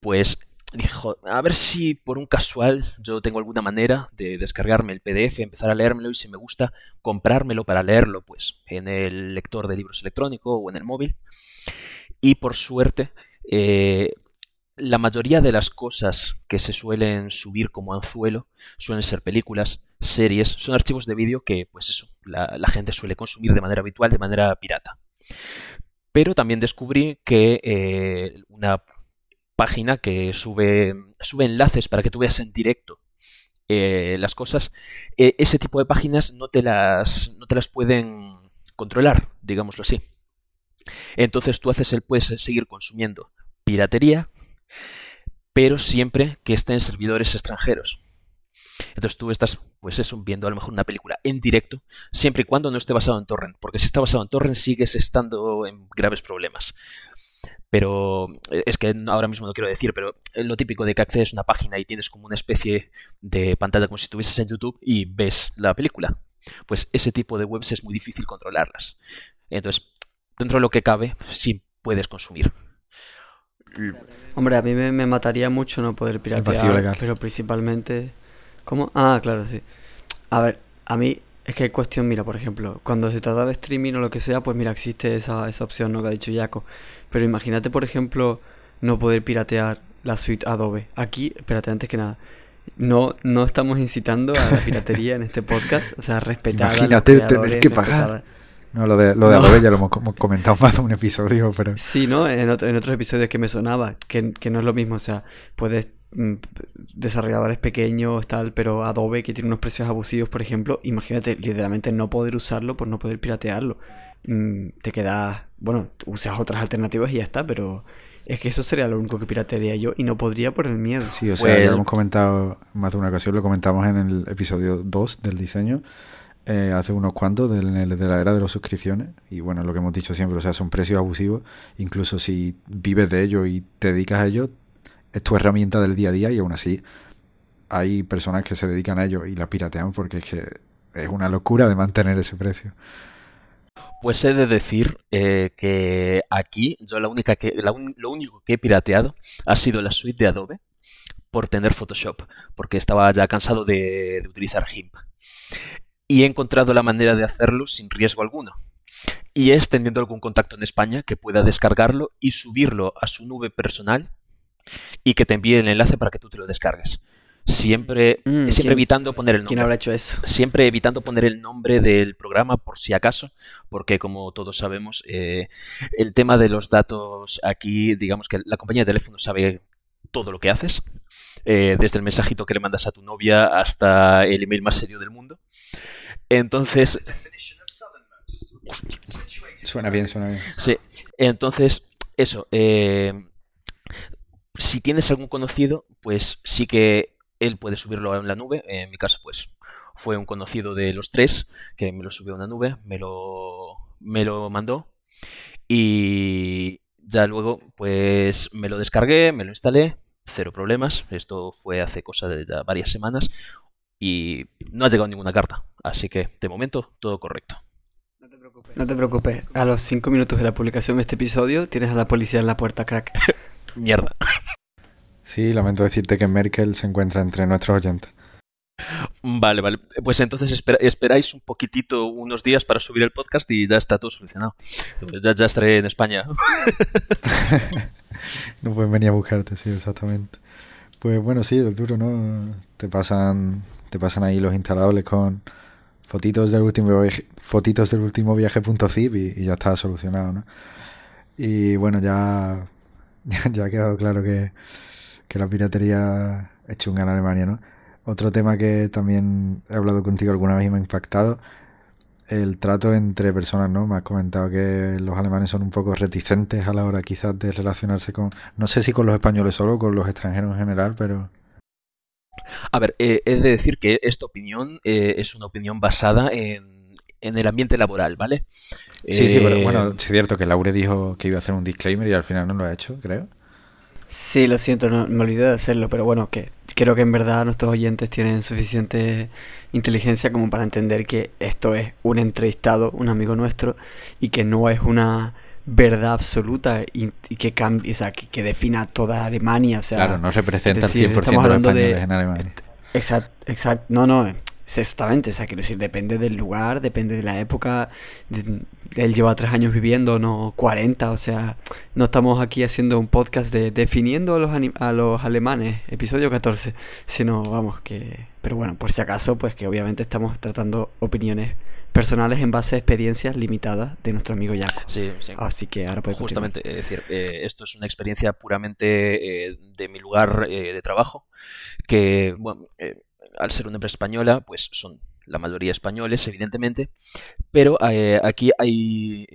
pues dijo, a ver si por un casual yo tengo alguna manera de descargarme el PDF, empezar a leérmelo y si me gusta comprármelo para leerlo, pues en el lector de libros electrónico o en el móvil. Y por suerte, eh, la mayoría de las cosas que se suelen subir como anzuelo suelen ser películas, series, son archivos de vídeo que, pues eso, la, gente suele consumir de manera habitual, de manera pirata. Pero también descubrí que eh, una página que sube, sube enlaces para que tú veas en directo eh, las cosas, eh, ese tipo de páginas no te, las, no te las pueden controlar, digámoslo así. Entonces tú haces el, puedes seguir consumiendo piratería, pero siempre que esté en servidores extranjeros. Entonces tú estás, pues eso, viendo a lo mejor una película en directo, siempre y cuando no esté basado en torrent, porque si está basado en torrent sigues estando en graves problemas. Pero eh, es que ahora mismo no quiero decir, pero lo típico de que accedes a una página y tienes como una especie de pantalla como si estuvieses en YouTube y ves la película. Pues ese tipo de webs es muy difícil controlarlas. Entonces, dentro de lo que cabe, sí puedes consumir. Hombre, a mí me, me mataría mucho no poder piratear, pero principalmente... ¿Cómo? Ah, claro, sí. A ver, a mí es que hay cuestión, mira, por ejemplo, cuando se trata de streaming o lo que sea, pues mira, existe esa, esa opción, ¿no? Que ha dicho Jaco. Pero imagínate, por ejemplo, no poder piratear la suite Adobe. Aquí, espérate, antes que nada, no, no estamos incitando a la piratería en este podcast. O sea, respetar Imagínate tener que pagar. No, lo de, lo de Adobe ya lo hemos comentado más de un episodio, pero... Sí, ¿no? En, en otros episodios que me sonaba, que, que no es lo mismo, o sea, puedes desarrolladores pequeños, tal, pero Adobe que tiene unos precios abusivos, por ejemplo, imagínate literalmente no poder usarlo por no poder piratearlo. Mm, te quedas, bueno, usas otras alternativas y ya está, pero es que eso sería lo único que piratearía yo y no podría por el miedo. Sí, o sea, ya lo hemos comentado más de una ocasión, lo comentamos en el episodio 2 del diseño, eh, hace unos cuantos, de, de la era de las suscripciones, y bueno, lo que hemos dicho siempre, o sea, son precios abusivos, incluso si vives de ello y te dedicas a ello, es tu herramienta del día a día y aún así hay personas que se dedican a ello y la piratean porque es que es una locura de mantener ese precio. Pues he de decir eh, que aquí yo la única que, lo único que he pirateado ha sido la suite de Adobe por tener Photoshop, porque estaba ya cansado de, de utilizar GIMP. Y he encontrado la manera de hacerlo sin riesgo alguno. Y es teniendo algún contacto en España que pueda descargarlo y subirlo a su nube personal y que te envíe el enlace para que tú te lo descargues. Siempre, Mm, siempre ¿quién- evitando poner el ¿Quién nombre. habrá hecho eso? Siempre evitando poner el nombre del programa por si acaso, porque como todos sabemos, eh, el tema de los datos aquí, digamos que la compañía de teléfono sabe todo lo que haces, eh, desde el mensajito que le mandas a tu novia hasta el email más serio del mundo. Entonces, Suena bien, suena bien. Sí, entonces, eso. eh, si tienes algún conocido, pues sí que él puede subirlo en la nube. En mi caso, pues fue un conocido de los tres que me lo subió a una nube, me lo, me lo mandó y ya luego, pues me lo descargué, me lo instalé, cero problemas. Esto fue hace cosa de ya varias semanas y no ha llegado ninguna carta. Así que, de momento, todo correcto. No te preocupes, a los 5 minutos de la publicación de este episodio tienes a la policía en la puerta, crack. Mierda. Sí, lamento decirte que Merkel se encuentra entre nuestros oyentes. Vale, vale. Pues entonces esperáis un poquitito, unos días para subir el podcast y ya está todo solucionado. Pues Ya, ya estaré en España. No pueden venir a buscarte, sí, exactamente. Pues bueno, sí, es duro, ¿no? Te pasan, te pasan ahí los instalables con fotitos del último viaje, fotitos del último viaje.zip y, y ya está solucionado, ¿no? Y bueno, ya, ya, ha quedado claro que, que la piratería es chunga en Alemania, ¿no? Otro tema que también he hablado contigo alguna vez y me ha impactado, el trato entre personas, ¿no? Me has comentado que los alemanes son un poco reticentes a la hora quizás de relacionarse con, no sé si con los españoles solo con los extranjeros en general, pero A ver, eh, he de decir que esta opinión eh, es una opinión basada en, en el ambiente laboral, ¿vale? sí, sí, pero Eh, bueno, es cierto que Laure dijo que iba a hacer un disclaimer y al final no lo ha hecho, creo. Sí, lo siento, no, me olvidé de hacerlo, pero bueno, que creo que en verdad nuestros oyentes tienen suficiente inteligencia como para entender que esto es un entrevistado, un amigo nuestro, y que no es una verdad absoluta y, y que cambie, o sea, que, que defina toda Alemania, o sea, claro, no representa decir, el 100% de los hablando de- españoles en Alemania. Exacto, exacto. No, no. Exactamente, o sea, quiero decir, depende del lugar, depende de la época. él lleva tres años viviendo, no 40, o sea, no estamos aquí haciendo un podcast de definiendo a los, a los alemanes, episodio 14, sino, vamos, que... Pero bueno, por si acaso, pues que obviamente estamos tratando opiniones personales en base a experiencias limitadas de nuestro amigo Jaco. Sí, sí. Así que ahora puedes Justamente, es decir, eh, esto es una experiencia puramente eh, de mi lugar eh, de trabajo, que, bueno, al ser una empresa española, pues son la mayoría españoles, evidentemente, pero aquí hay,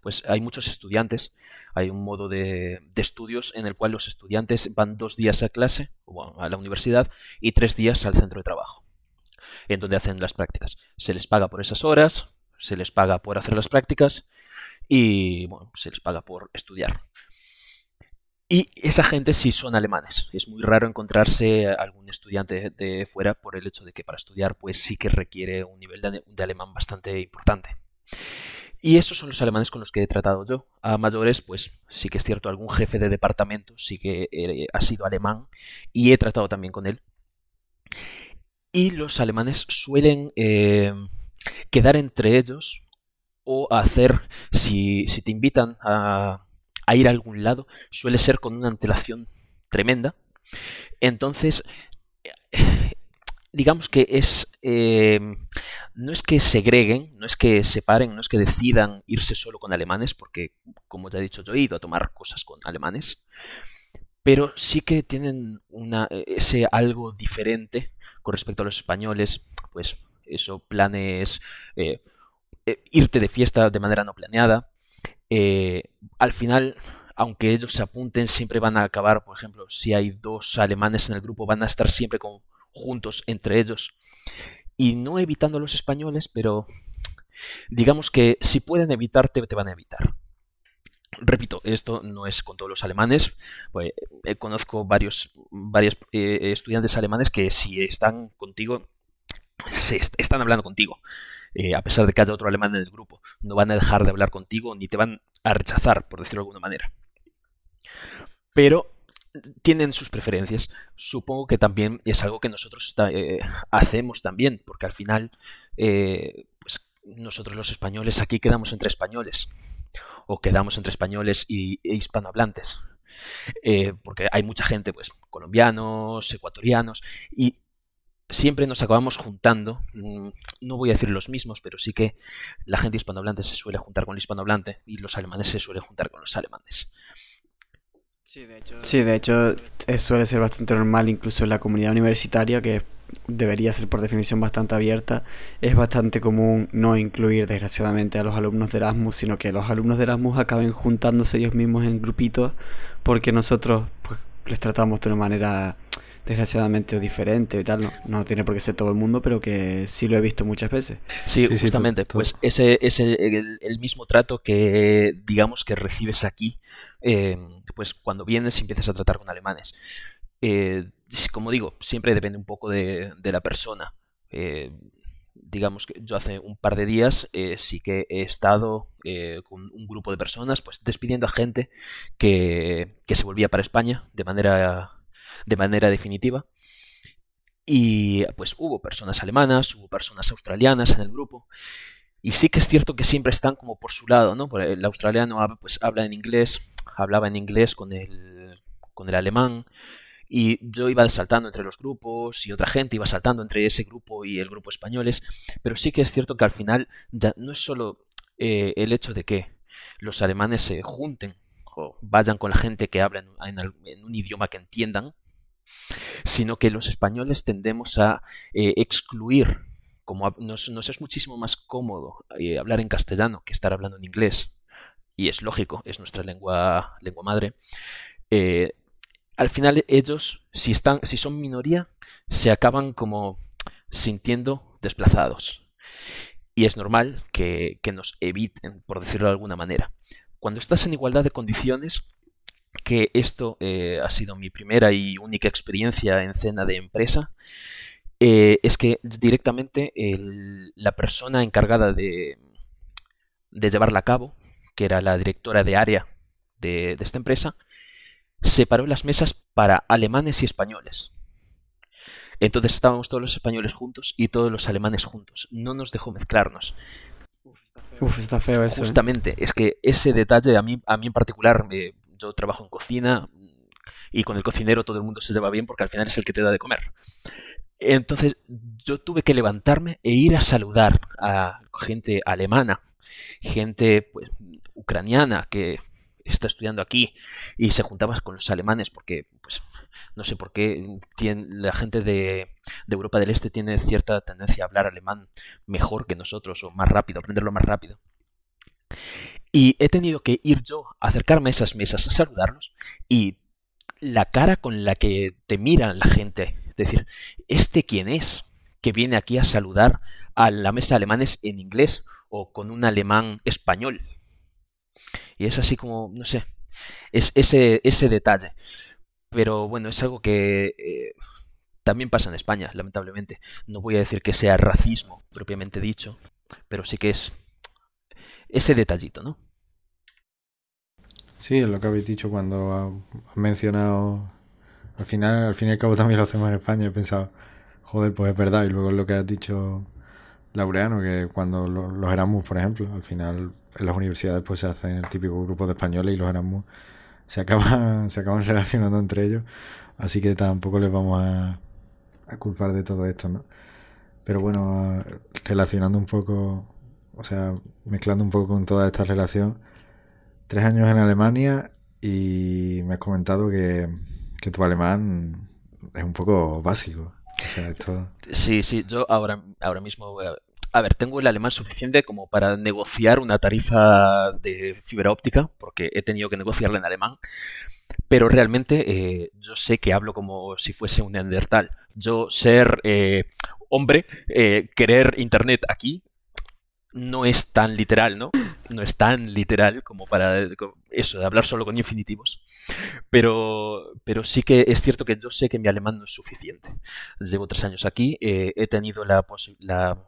pues hay muchos estudiantes, hay un modo de, de, estudios en el cual los estudiantes van dos días a clase, o a la universidad, y tres días al centro de trabajo en donde hacen las prácticas. Se les paga por esas horas, se les paga por hacer las prácticas y bueno, se les paga por estudiar. Y esa gente sí son alemanes. Es muy raro encontrarse algún estudiante de fuera por el hecho de que para estudiar pues sí que requiere un nivel de, alemán bastante importante. Y esos son los alemanes con los que he tratado yo. A mayores, pues sí que es cierto, algún jefe de departamento sí que eh, ha sido alemán y he tratado también con él. Y los alemanes suelen eh, quedar entre ellos o hacer, si, te invitan a, ir a algún lado, suele ser con una antelación tremenda. Entonces, digamos que es eh, no es que segreguen, no es que separen, no es que decidan irse solo con alemanes, porque como te he dicho yo he ido a tomar cosas con alemanes, pero sí que tienen una, ese algo diferente con respecto a los españoles, pues eso, planes, eh, eh, irte de fiesta de manera no planeada. Eh, al final, aunque ellos se apunten, siempre van a acabar, por ejemplo, si hay dos alemanes en el grupo, van a estar siempre juntos entre ellos. Y no evitando a los españoles, pero digamos que si pueden evitarte, te van a evitar. Repito, esto no es con todos los alemanes. Pues, eh, conozco varios, varios eh, estudiantes alemanes que si están contigo, se están hablando contigo. Eh, a pesar de que haya otro alemán en el grupo. No van a dejar de hablar contigo ni te van a rechazar, por decirlo de alguna manera. Pero tienen sus preferencias. Supongo que también es algo que nosotros hacemos también, porque al final, pues nosotros los españoles aquí quedamos entre españoles o quedamos entre españoles y, e hispanohablantes. Eh, porque hay mucha gente, pues, colombianos, ecuatorianos, y siempre nos acabamos juntando, mm, no voy a decir los mismos, pero sí que la gente hispanohablante se suele juntar con el hispanohablante y los alemanes se suelen juntar con los alemanes. Sí, de hecho, sí, de hecho suele ser bastante normal incluso en la comunidad universitaria que debería ser por definición bastante abierta, es bastante común no incluir desgraciadamente a los alumnos de Erasmus, sino que los alumnos de Erasmus acaben juntándose ellos mismos en grupitos porque nosotros pues, les tratamos de una manera desgraciadamente diferente y tal, no, no tiene por qué ser todo el mundo, pero que sí lo he visto muchas veces. Sí, justamente, pues ese es el, mismo trato que digamos que recibes aquí, eh, pues cuando vienes y empiezas a tratar con alemanes. Eh, como digo, siempre depende un poco de, la persona. Eh, digamos que yo hace un par de días eh, sí que he estado eh, con un grupo de personas, pues despidiendo a gente que, se volvía para España de manera, de manera definitiva. Y pues hubo personas alemanas, hubo personas australianas en el grupo. Y sí que es cierto que siempre están como por su lado, ¿no? El australiano pues habla en inglés, hablaba en inglés con el, con el alemán, y yo iba saltando entre los grupos y otra gente iba saltando entre ese grupo y el grupo españoles, pero sí que es cierto que al final ya no es solo eh, el hecho de que los alemanes se junten o vayan con la gente que habla en, un idioma que entiendan, sino que los españoles tendemos a eh, excluir, como nos, es muchísimo más cómodo eh, hablar en castellano que estar hablando en inglés, y es lógico, es nuestra lengua, lengua madre, al final ellos, si, están, si son minoría, se acaban como sintiendo desplazados. Y es normal que, nos eviten, por decirlo de alguna manera. Cuando estás en igualdad de condiciones, que esto eh, ha sido mi primera y única experiencia en cena de empresa, eh, es que directamente la persona encargada de, de llevarla a cabo, que era la directora de área de esta empresa, separó las mesas para alemanes y españoles. Entonces estábamos todos los españoles juntos y todos los alemanes juntos. No nos dejó mezclarnos. Uf, está feo eso. ¿eh? Justamente, es que ese detalle a mí, a mí en particular, eh, yo trabajo en cocina y con el cocinero todo el mundo se lleva bien porque al final es el que te da de comer. Entonces yo tuve que levantarme e ir a saludar a gente alemana, gente pues, ucraniana que está estudiando aquí y se juntaba con los alemanes porque, pues, no sé por qué tiene, la gente de, de, Europa del Este tiene cierta tendencia a hablar alemán mejor que nosotros o más rápido, aprenderlo más rápido. Y he tenido que ir yo a acercarme a esas mesas a saludarlos y la cara con la que te miran la gente, es decir, ¿este quién es? que viene aquí a saludar a la mesa de alemanes en inglés o con un alemán español. Y es así como, no sé, es ese, ese detalle. Pero bueno, es algo que eh, también pasa en España, lamentablemente. No voy a decir que sea racismo propiamente dicho, pero sí que es ese detallito, ¿no? Sí, es lo que habéis dicho cuando has mencionado. Al final, al fin y al cabo también lo hacemos en España. He pensado, joder, pues es verdad. Y luego lo que has dicho, Laureano, que cuando los Erasmus, por ejemplo, al final en las universidades pues se hacen el típico grupo de españoles y los Erasmus se acaban, se acaban relacionando entre ellos. Así que tampoco les vamos a, a culpar de todo esto, ¿no? Pero bueno, relacionando un poco, o sea, mezclando un poco con toda esta relación, tres años en Alemania y me has comentado que, que tu alemán es un poco básico. O sea, esto... Sí, sí, yo ahora, ahora mismo a... A ver, tengo el alemán suficiente como para negociar una tarifa de fibra óptica, porque he tenido que negociarla en alemán. Pero realmente eh, yo sé que hablo como si fuese un neandertal. Yo ser eh, hombre, eh, querer internet aquí, no es tan literal, ¿no? No es tan literal como para eso, de hablar solo con infinitivos. Pero, pero sí que es cierto que yo sé que mi alemán no es suficiente. Llevo tres años aquí, eh, he tenido la, la,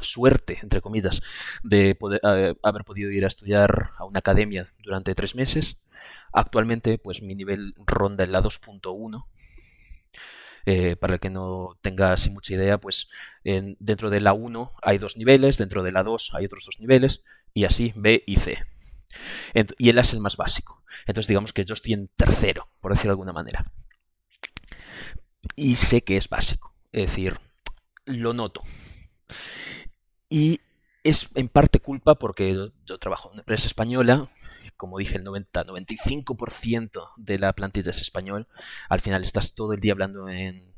suerte, entre comillas, de poder, eh, haber podido ir a estudiar a una academia durante tres meses. Actualmente, pues mi nivel ronda en la 2.1 eh, para el que no tenga así mucha idea, pues en, dentro de la 1 hay dos niveles, dentro de la 2 hay otros dos niveles, y así B y C. Ent y él es el más básico. Entonces digamos que yo estoy en tercero, por decirlo de alguna manera. Y sé que es básico, es decir, lo noto. Y es en parte culpa porque yo trabajo en una empresa española, como dije, el 90-95% de la plantilla es español. Al final estás todo el día hablando en,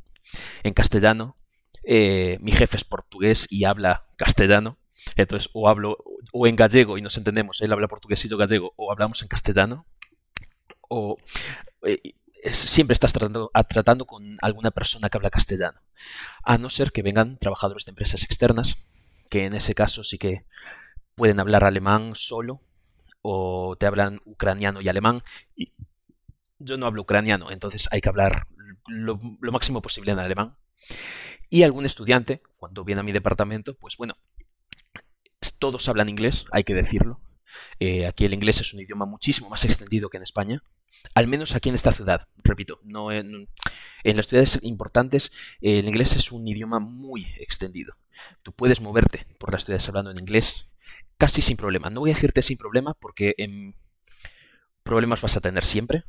castellano. Eh, mi jefe es portugués y habla castellano. Entonces, o hablo o en gallego y nos entendemos, él habla portugués y yo gallego, o hablamos en castellano, o eh, siempre estás tratando con alguna persona que habla castellano. A no ser que vengan trabajadores de empresas externas, que en ese caso sí que pueden hablar alemán solo o te hablan ucraniano y alemán. Y yo no hablo ucraniano, entonces hay que hablar lo, máximo posible en alemán. Y algún estudiante, cuando viene a mi departamento, pues bueno, todos hablan inglés, hay que decirlo. Eh, aquí el inglés es un idioma muchísimo más extendido que en España. Al menos aquí en esta ciudad, repito, no en, en las ciudades importantes eh, el inglés es un idioma muy extendido. Tú puedes moverte por las ciudades hablando en inglés casi sin problema. No voy a decirte sin problema porque en problemas vas a tener siempre,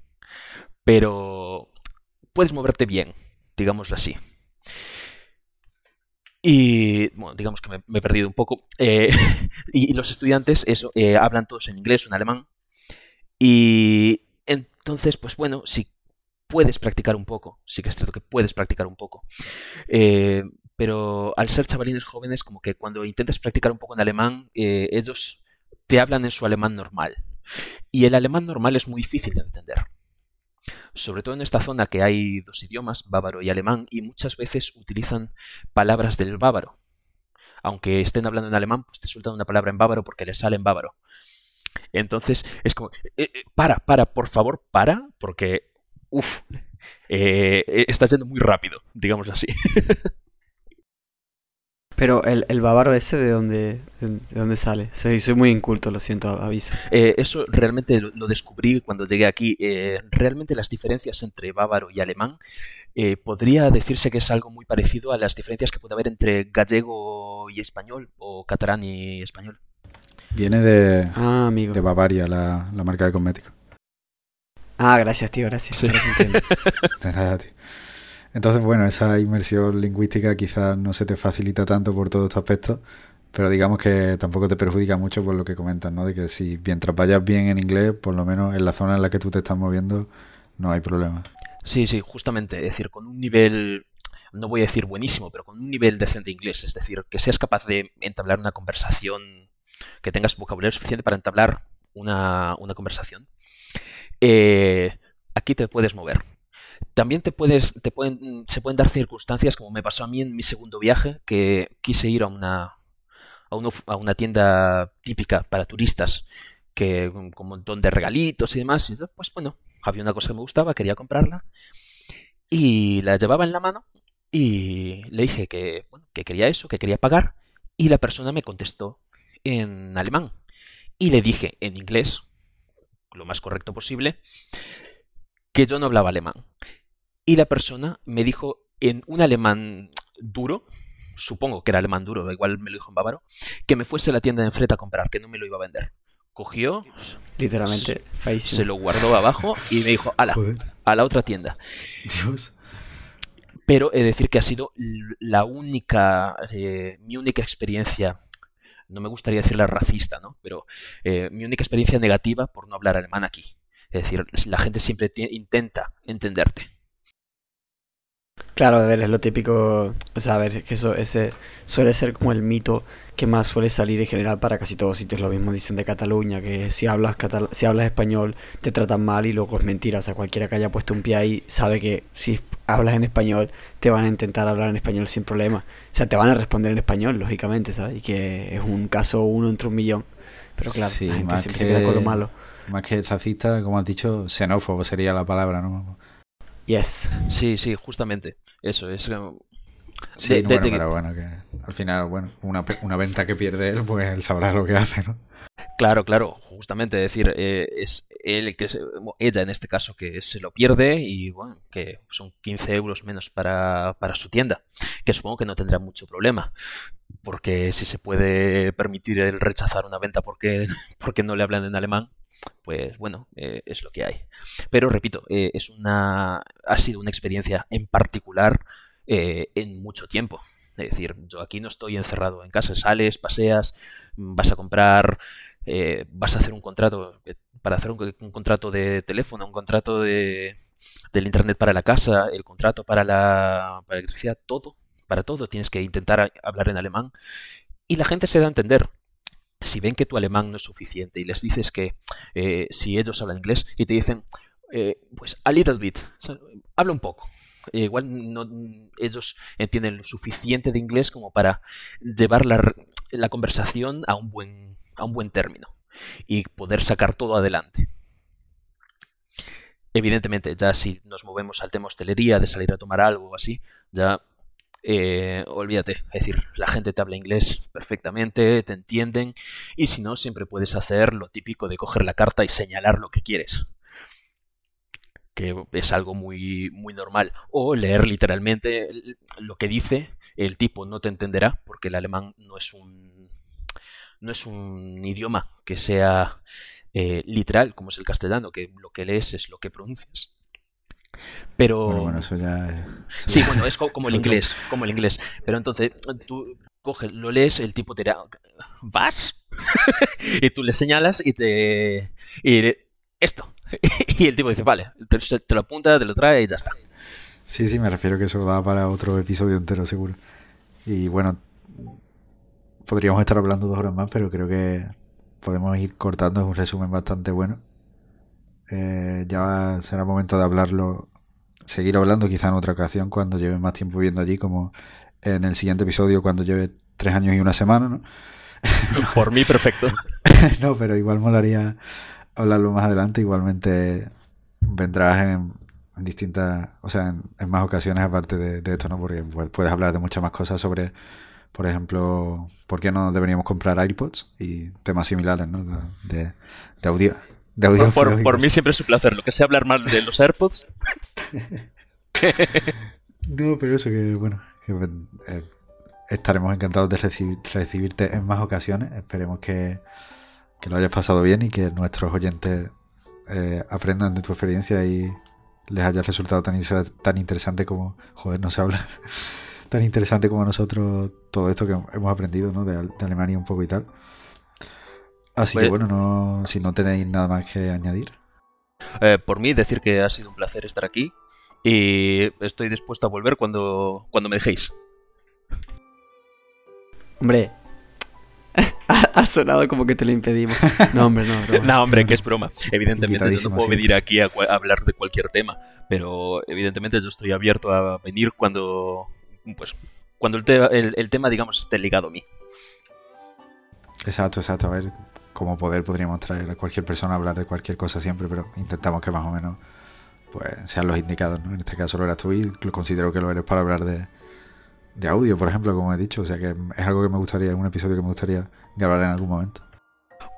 pero puedes moverte bien, digámoslo así. Y bueno, digamos que me, he perdido un poco. Eh, y, y, los estudiantes, eso, eh, hablan todos en inglés o en alemán. Y entonces, pues bueno, si puedes practicar un poco, sí que es cierto que puedes practicar un poco. Eh, pero al ser chavalines jóvenes, como que cuando intentas practicar un poco en alemán, eh, ellos te hablan en su alemán normal. Y el alemán normal es muy difícil de entender. Sobre todo en esta zona que hay dos idiomas, bávaro y alemán, y muchas veces utilizan palabras del bávaro. Aunque estén hablando en alemán, pues te sueltan una palabra en bávaro porque les sale en bávaro. Entonces es como, eh, eh, para, para, por favor, para, porque, uff, estás yendo muy rápido, digamos así. Pero el, el bávaro ese, ¿de dónde, de, dónde sale? Soy, soy muy inculto, lo siento, aviso. Eh, eso realmente lo, lo, descubrí cuando llegué aquí. Eh, realmente las diferencias entre bávaro y alemán eh, podría decirse que es algo muy parecido a las diferencias que puede haber entre gallego y español o catalán y español. Viene de, ah, amigo. de Bavaria, la, la marca de cosméticos. Ah, gracias, tío, gracias. Sí. De nada, tío. Entonces, bueno, esa inmersión lingüística quizás no se te facilita tanto por todos estos aspectos, pero digamos que tampoco te perjudica mucho por lo que comentas, ¿no? De que si mientras vayas bien en inglés, por lo menos en la zona en la que tú te estás moviendo, no hay problema. Sí, sí, justamente, es decir, con un nivel, no voy a decir buenísimo, pero con un nivel decente de inglés, es decir, que seas capaz de entablar una conversación, que tengas vocabulario suficiente para entablar una, una conversación, eh, aquí te puedes mover. También te puedes, te pueden, se pueden dar circunstancias, como me pasó a mí en mi segundo viaje, que quise ir a una, a, uno, a una tienda típica para turistas, que con un montón de regalitos y demás. Y pues bueno, había una cosa que me gustaba, quería comprarla. Y la llevaba en la mano y le dije que, que quería eso, que quería pagar. Y la persona me contestó en alemán. Y le dije en inglés, lo más correcto posible, que yo no hablaba alemán. Y la persona me dijo en un alemán duro, supongo que era alemán duro, igual me lo dijo en bávaro, que me fuese a la tienda de enfrente a comprar, que no me lo iba a vender. Cogió, literalmente, se lo guardó abajo y me dijo, ala, Joder. a la otra tienda. Dios. Pero he de decir que ha sido la única, eh, mi única experiencia, no me gustaría decirla racista, ¿no? Pero eh, mi única experiencia negativa por no hablar alemán aquí. Es decir, la gente siempre intenta entenderte. Claro, a ver, es lo típico, o sea, a ver, es que eso ese suele ser como el mito que más suele salir en general para casi todos sitios. Lo mismo dicen de Cataluña, que si hablas catal si hablas español te tratan mal y luego es mentira. O sea, cualquiera que haya puesto un pie ahí sabe que si hablas en español te van a intentar hablar en español sin problema. O sea, te van a responder en español, lógicamente, ¿sabes? Y que es un caso uno entre un millón. Pero claro, Sí, la gente siempre se queda con lo malo. Más que racista, como has dicho, xenófobo sería la palabra, ¿no? Yes. Sí, sí, justamente. Eso es. Sí, de- bueno, de- pero bueno, que al final, bueno, una, pe- una venta que pierde él, pues él sabrá lo que hace, ¿no? Claro, claro, justamente, es decir, eh, es él que se- ella en este caso que se lo pierde y bueno, que son 15 euros menos para, para su tienda, que supongo que no tendrá mucho problema, porque si se puede permitir el rechazar una venta porque, porque no le hablan en alemán, pues bueno, eh, es lo que hay. Pero repito, eh, es una, ha sido una experiencia en particular eh, en mucho tiempo. Es decir, yo aquí no estoy encerrado en casa, sales, paseas, vas a comprar, eh, vas a hacer un contrato, para hacer un, un contrato de teléfono, un contrato de, del internet para la casa, el contrato para la, para electricidad, todo, para todo tienes que intentar hablar en alemán y la gente se da a entender. Si ven que tu alemán no es suficiente y les dices que eh, si ellos hablan inglés y te dicen, eh, pues a little bit, habla un poco. Eh, igual no, ellos entienden lo suficiente de inglés como para llevar la, la conversación a un buen, a un buen término y poder sacar todo adelante. Evidentemente, ya si nos movemos al tema hostelería, de salir a tomar algo o así, ya eh, olvídate. Es decir, la gente te habla inglés perfectamente, te entienden, y si no, siempre puedes hacer lo típico de coger la carta y señalar lo que quieres. Que es algo muy, muy normal. O leer literalmente lo que dice, el tipo no te entenderá, porque el alemán no es un, no es un idioma que sea eh, literal, como es el castellano, que lo que lees es lo que pronuncias. Pero. Bueno, bueno, eso ya es... Sí, bueno, es co- como el inglés, como el inglés. Pero entonces tú coges, lo lees, el tipo te dirá, ¿vas? y tú le señalas y te... Y le- esto. y el tipo dice, vale, te, te lo apunta, te lo trae y ya está. Sí, sí, me refiero que eso da para otro episodio entero, seguro. Y bueno, podríamos estar hablando dos horas más, pero creo que podemos ir cortando. Es un resumen bastante bueno. Eh, ya será momento de hablarlo, seguir hablando quizá en otra ocasión cuando lleve más tiempo viviendo allí, como en el siguiente episodio cuando lleve tres años y una semana, ¿no? Por mí, perfecto. no, pero igual molaría hablarlo más adelante. Igualmente vendrás en, en distintas, o sea, en, en más ocasiones aparte de, de esto, ¿no? Porque puedes hablar de muchas más cosas sobre por ejemplo, ¿por qué no deberíamos comprar AirPods y temas similares, ¿no? De, de audio. De audio por, por, mí siempre es un placer. Lo que sea hablar mal de los AirPods. no, pero eso que, bueno, eh, estaremos encantados de recibirte en más ocasiones. Esperemos que, que, lo hayas pasado bien y que nuestros oyentes eh, aprendan de tu experiencia y les haya resultado tan, tan interesante como, joder, no sé hablar, tan interesante como nosotros todo esto que hemos aprendido ¿no? de, Alemania un poco y tal. Así que pues bueno, no, si no tenéis nada más que añadir. Eh, por mí, decir que ha sido un placer estar aquí y estoy dispuesto a volver cuando, cuando me dejéis. Hombre, ha sonado como que te lo impedimos. No, hombre, no. No, hombre, que es broma. Evidentemente yo no puedo venir aquí a, hablar de cualquier tema, pero evidentemente yo estoy abierto a venir cuando, pues, cuando el, el, tema, digamos, esté ligado a mí. Exacto, exacto. A ver, como poder podríamos traer a cualquier persona a hablar de cualquier cosa siempre, pero intentamos que más o menos pues sean los indicados, ¿no? En este caso lo eras tú y considero que lo eres para hablar de, de audio, por ejemplo, como he dicho. O sea que es algo que me gustaría, un episodio que me gustaría grabar en algún momento.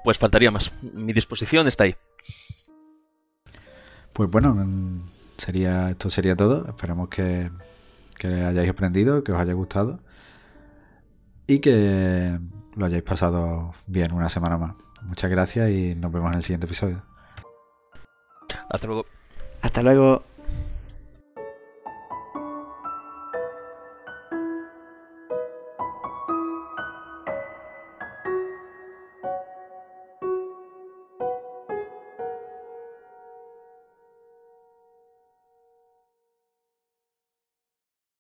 Pues faltaría más. Mi disposición está ahí. Pues bueno, sería, esto sería todo. Esperemos que, que hayáis aprendido, que os haya gustado y que lo hayáis pasado bien una semana más. Muchas gracias y nos vemos en el siguiente episodio. Hasta luego. Hasta luego.